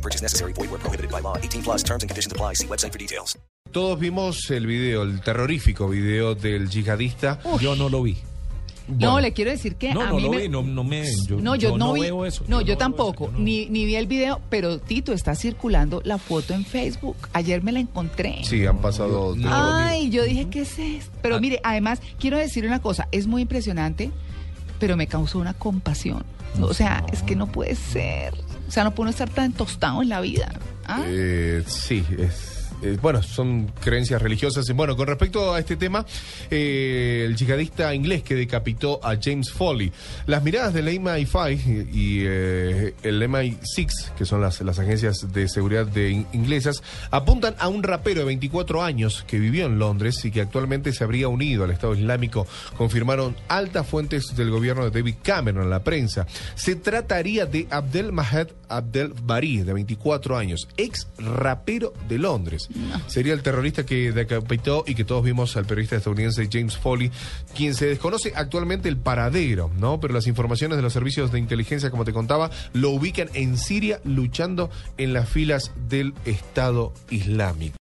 No purchase necessary. Void where prohibited by law. 18 plus terms and conditions apply. See website for details. Todos vimos el video, el terrorífico video del yihadista. Yo no lo vi. No, le quiero decir que No, a no mí lo me... vi, no, no me. Yo, no, yo, no, vi, veo eso. No, yo, veo tampoco, eso, yo no- ni, ni vi el video, pero Tito está circulando la foto en Facebook. Ayer me la encontré. Sí, han pasado. No, Ay, yo dije, ¿qué es esto? Pero Ah. mire, además, quiero decir una cosa, es muy impresionante, pero me causó una compasión. O sea, es que no puede ser. O sea, no puede uno estar tan tostado en la vida. ¿Ah? Eh, sí, es. Eh, bueno, son creencias religiosas. Bueno, con respecto a este tema, eh, el yihadista inglés que decapitó a James Foley. Las miradas del MI5 y, y, eh, el MI6, que son las, las agencias de seguridad de in- inglesas, apuntan a un rapero de 24 años que vivió en Londres y que actualmente se habría unido al Estado Islámico, confirmaron altas fuentes del gobierno de David Cameron en la prensa. Se trataría de Abdel Mahed Abdel Bari, de 24 años, ex rapero de Londres. Sería el terrorista que decapitó y que todos vimos al periodista estadounidense James Foley, quien se desconoce actualmente el paradero, ¿no? Pero las informaciones de los servicios de inteligencia, como te contaba, lo ubican en Siria luchando en las filas del Estado Islámico.